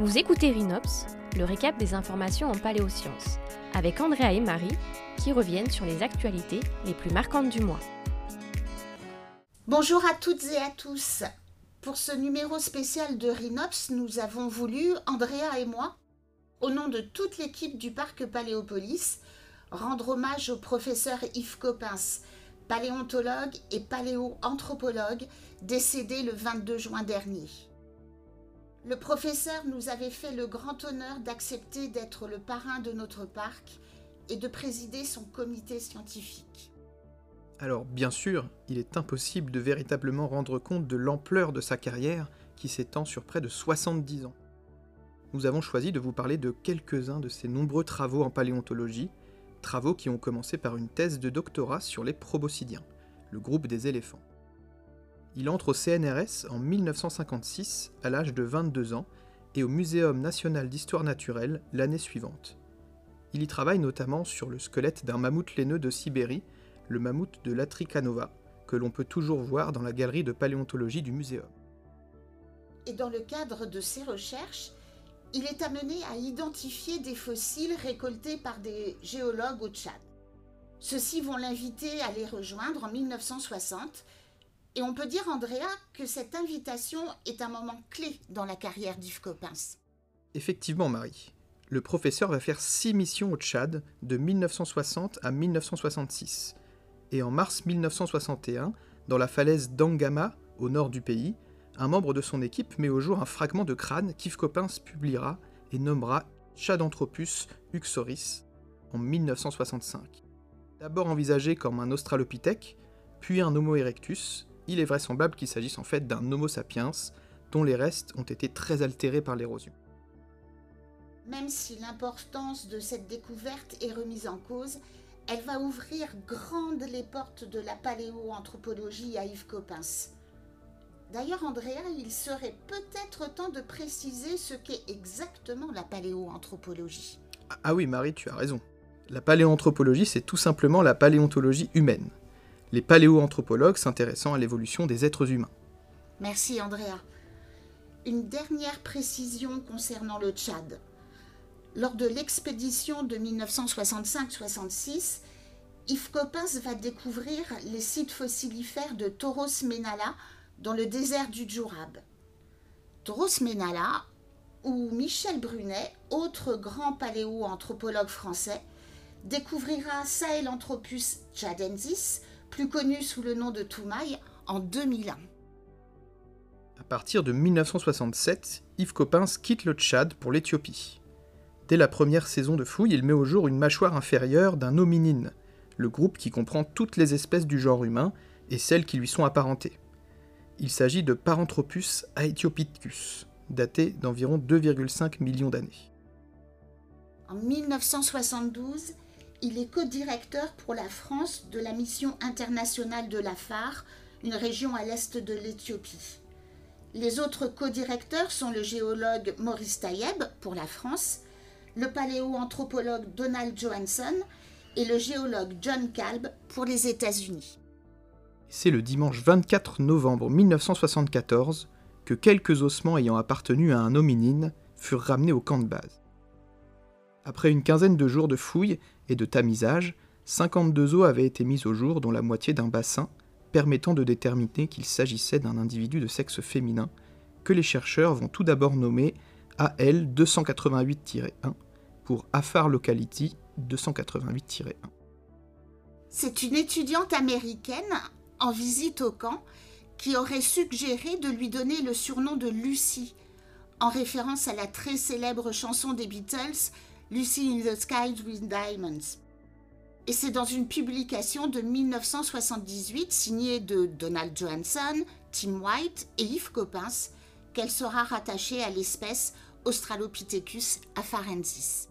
Vous écoutez Rhinops, le récap des informations en paléosciences, avec Andrea et Marie qui reviennent sur les actualités les plus marquantes du mois. Bonjour à toutes et à tous. Pour ce numéro spécial de Rhinops, nous avons voulu, Andrea et moi, au nom de toute l'équipe du parc Paléopolis, rendre hommage au professeur Yves Coppens, paléontologue et paléoanthropologue, décédé le 22 juin dernier. Le professeur nous avait fait le grand honneur d'accepter d'être le parrain de notre parc et de présider son comité scientifique. Alors bien sûr, il est impossible de véritablement rendre compte de l'ampleur de sa carrière qui s'étend sur près de 70 ans. Nous avons choisi de vous parler de quelques-uns de ses nombreux travaux en paléontologie, travaux qui ont commencé par une thèse de doctorat sur les proboscidiens, le groupe des éléphants. Il entre au CNRS en 1956 à l'âge de 22 ans et au Muséum national d'histoire naturelle l'année suivante. Il y travaille notamment sur le squelette d'un mammouth laineux de Sibérie, le mammouth de l'Atricanova, que l'on peut toujours voir dans la galerie de paléontologie du muséum. Et dans le cadre de ses recherches, il est amené à identifier des fossiles récoltés par des géologues au Tchad. Ceux-ci vont l'inviter à les rejoindre en 1960 et on peut dire, Andrea, que cette invitation est un moment clé dans la carrière d'Yves Coppens. Effectivement, Marie. Le professeur va faire six missions au Tchad de 1960 à 1966. Et en mars 1961, dans la falaise d'Angama, au nord du pays, un membre de son équipe met au jour un fragment de crâne qu'Yves Coppens publiera et nommera Chadanthropus uxoris en 1965. D'abord envisagé comme un australopithèque, puis un Homo erectus, il est vraisemblable qu'il s'agisse en fait d'un Homo sapiens dont les restes ont été très altérés par l'érosion. Même si l'importance de cette découverte est remise en cause, elle va ouvrir grandes les portes de la paléoanthropologie à Yves Coppens. D'ailleurs, Andrea, il serait peut-être temps de préciser ce qu'est exactement la paléoanthropologie. Ah oui, Marie, tu as raison. La paléoanthropologie, c'est tout simplement la paléontologie humaine les paléoanthropologues s'intéressant à l'évolution des êtres humains. Merci Andrea. Une dernière précision concernant le Tchad. Lors de l'expédition de 1965-66, Yves Coppens va découvrir les sites fossilifères de Toros Menala dans le désert du Djourab. Toros Menala, où Michel Brunet, autre grand paléoanthropologue français, découvrira Sahelanthropus tchadensis, plus connu sous le nom de Toumaï, en 2001. À partir de 1967, Yves Coppens quitte le Tchad pour l'Éthiopie. Dès la première saison de fouilles, il met au jour une mâchoire inférieure d'un hominine, le groupe qui comprend toutes les espèces du genre humain et celles qui lui sont apparentées. Il s'agit de Paranthropus aethiopithecus, daté d'environ 2,5 millions d'années. En 1972, il est co-directeur pour la France de la mission internationale de l'Afar, une région à l'est de l'Éthiopie. Les autres co-directeurs sont le géologue Maurice Tayeb pour la France, le paléoanthropologue Donald Johansson et le géologue John Kalb pour les États-Unis. C'est le dimanche 24 novembre 1974 que quelques ossements ayant appartenu à un hominine furent ramenés au camp de base. Après une quinzaine de jours de fouilles et de tamisage, 52 os avaient été mis au jour, dont la moitié d'un bassin, permettant de déterminer qu'il s'agissait d'un individu de sexe féminin, que les chercheurs vont tout d'abord nommer AL 288-1 pour Afar Locality 288-1. C'est une étudiante américaine en visite au camp qui aurait suggéré de lui donner le surnom de Lucie, en référence à la très célèbre chanson des Beatles Lucy in the Skies with Diamonds. Et c'est dans une publication de 1978 signée de Donald Johansson, Tim White et Yves Coppens qu'elle sera rattachée à l'espèce Australopithecus afarensis.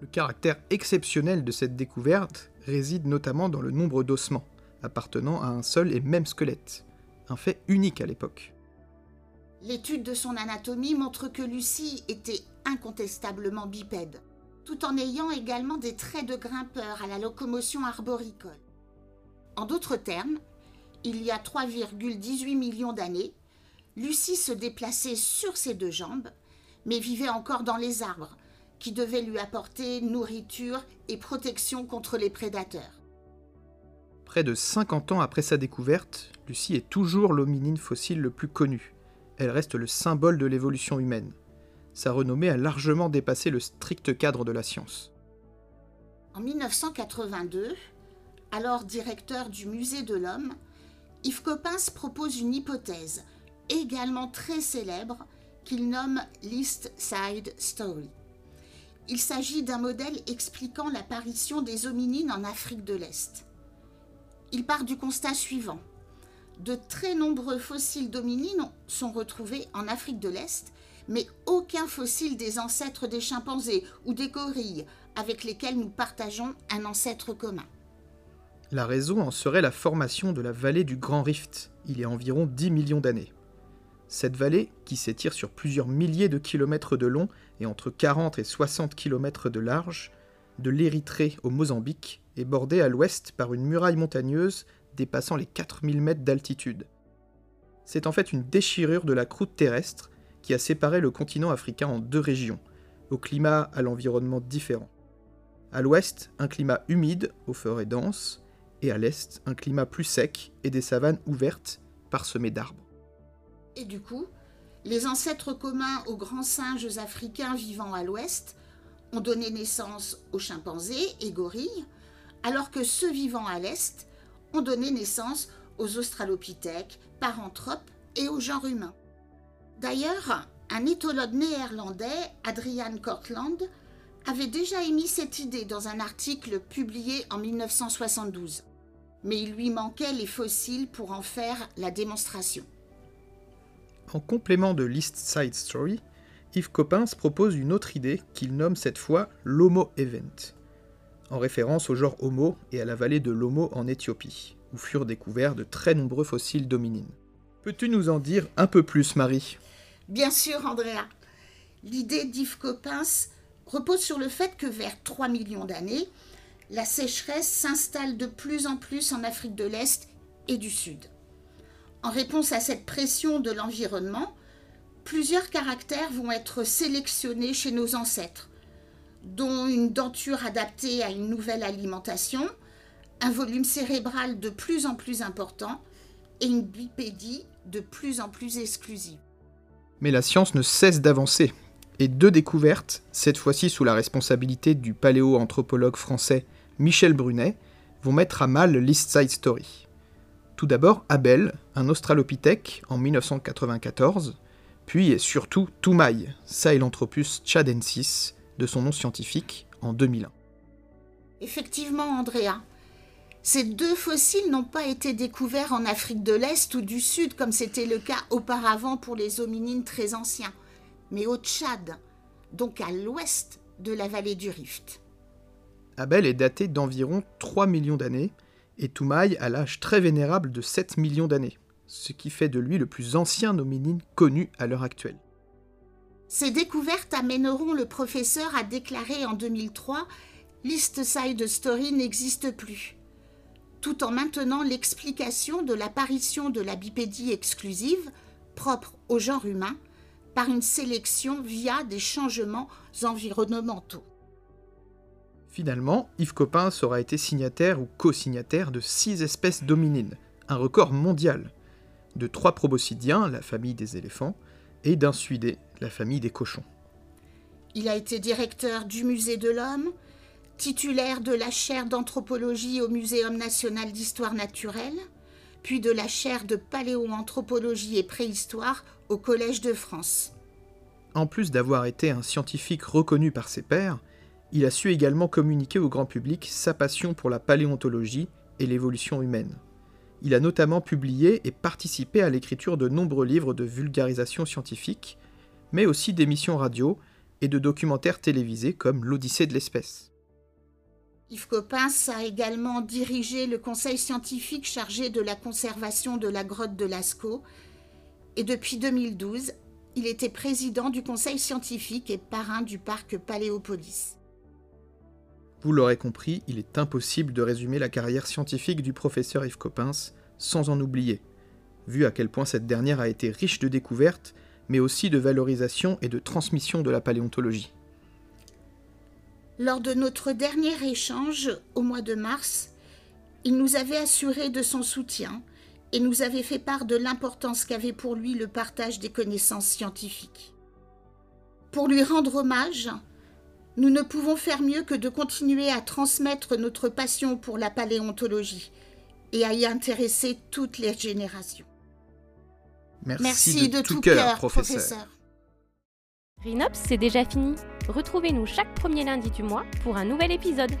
Le caractère exceptionnel de cette découverte réside notamment dans le nombre d'ossements, appartenant à un seul et même squelette, un fait unique à l'époque. L'étude de son anatomie montre que Lucie était incontestablement bipède, tout en ayant également des traits de grimpeur à la locomotion arboricole. En d'autres termes, il y a 3,18 millions d'années, Lucie se déplaçait sur ses deux jambes, mais vivait encore dans les arbres, qui devaient lui apporter nourriture et protection contre les prédateurs. Près de 50 ans après sa découverte, Lucie est toujours l'hominine fossile le plus connu. Elle reste le symbole de l'évolution humaine. Sa renommée a largement dépassé le strict cadre de la science. En 1982, alors directeur du Musée de l'Homme, Yves Coppens propose une hypothèse, également très célèbre, qu'il nomme l'East Side Story. Il s'agit d'un modèle expliquant l'apparition des hominines en Afrique de l'Est. Il part du constat suivant. De très nombreux fossiles d'hominines sont retrouvés en Afrique de l'Est, mais aucun fossile des ancêtres des chimpanzés ou des gorilles avec lesquels nous partageons un ancêtre commun. La raison en serait la formation de la vallée du Grand Rift, il y a environ 10 millions d'années. Cette vallée, qui s'étire sur plusieurs milliers de kilomètres de long et entre 40 et 60 kilomètres de large, de l'Érythrée au Mozambique, est bordée à l'ouest par une muraille montagneuse dépassant les 4000 mètres d'altitude. C'est en fait une déchirure de la croûte terrestre qui a séparé le continent africain en deux régions, au climat à l'environnement différent. À l'ouest, un climat humide aux forêts denses, et à l'est un climat plus sec et des savanes ouvertes parsemées d'arbres. Et du coup, les ancêtres communs aux grands singes africains vivant à l'ouest ont donné naissance aux chimpanzés et gorilles, alors que ceux vivant à l'est ont donné naissance aux australopithèques, paranthropes et au genre humain. D'ailleurs, un éthologue néerlandais, Adrian Cortland, avait déjà émis cette idée dans un article publié en 1972 mais il lui manquait les fossiles pour en faire la démonstration. En complément de l'East Side Story, Yves Coppens propose une autre idée qu'il nomme cette fois l'Homo Event, en référence au genre Homo et à la vallée de l'Homo en Éthiopie, où furent découverts de très nombreux fossiles d'hominines. Peux-tu nous en dire un peu plus, Marie? Bien sûr, Andrea. L'idée d'Yves Coppens repose sur le fait que vers 3 millions d'années, la sécheresse s'installe de plus en plus en Afrique de l'Est et du Sud. En réponse à cette pression de l'environnement, plusieurs caractères vont être sélectionnés chez nos ancêtres, dont une denture adaptée à une nouvelle alimentation, un volume cérébral de plus en plus important et une bipédie de plus en plus exclusive. Mais la science ne cesse d'avancer, et deux découvertes, cette fois-ci sous la responsabilité du paléoanthropologue français Michel Brunet, vont mettre à mal l'East Side Story. Tout d'abord Abel, un australopithèque en 1994, puis et surtout Toumaï, Sahelanthropus chadensis, de son nom scientifique, en 2001. Effectivement, Andrea, ces deux fossiles n'ont pas été découverts en Afrique de l'Est ou du Sud comme c'était le cas auparavant pour les hominines très anciens, mais au Tchad, donc à l'ouest de la vallée du Rift. Abel est daté d'environ 3 millions d'années et Toumaï a l'âge très vénérable de 7 millions d'années, ce qui fait de lui le plus ancien hominine connu à l'heure actuelle. Ces découvertes amèneront le professeur à déclarer en 2003 L'East Side Story n'existe plus, tout en maintenant l'explication de l'apparition de la bipédie exclusive, propre au genre humain, par une sélection via des changements environnementaux. Finalement, Yves Coppens aura été signataire ou co-signataire de six espèces d'hominines, un record mondial, de trois proboscidiens, la famille des éléphants, et d'un suidé, la famille des cochons. Il a été directeur du Musée de l'Homme, titulaire de la chaire d'anthropologie au Muséum national d'histoire naturelle, puis de la chaire de paléoanthropologie et préhistoire au Collège de France. En plus d'avoir été un scientifique reconnu par ses pairs, il a su également communiquer au grand public sa passion pour la paléontologie et l'évolution humaine. Il a notamment publié et participé à l'écriture de nombreux livres de vulgarisation scientifique, mais aussi d'émissions radio et de documentaires télévisés comme L'Odyssée de l'espèce. Yves Coppens a également dirigé le conseil scientifique chargé de la conservation de la grotte de Lascaux et depuis 2012, il était président du conseil scientifique et parrain du parc Paléopolis. Vous l'aurez compris, il est impossible de résumer la carrière scientifique du professeur Yves Coppens sans en oublier, vu à quel point cette dernière a été riche de découvertes, mais aussi de valorisation et de transmission de la paléontologie. Lors de notre dernier échange, au mois de mars, il nous avait assuré de son soutien et nous avait fait part de l'importance qu'avait pour lui le partage des connaissances scientifiques. Pour lui rendre hommage, nous ne pouvons faire mieux que de continuer à transmettre notre passion pour la paléontologie et à y intéresser toutes les générations. Merci, de, tout, cœur, professeur. Rhinops, c'est déjà fini. Retrouvez-nous chaque premier lundi du mois pour un nouvel épisode.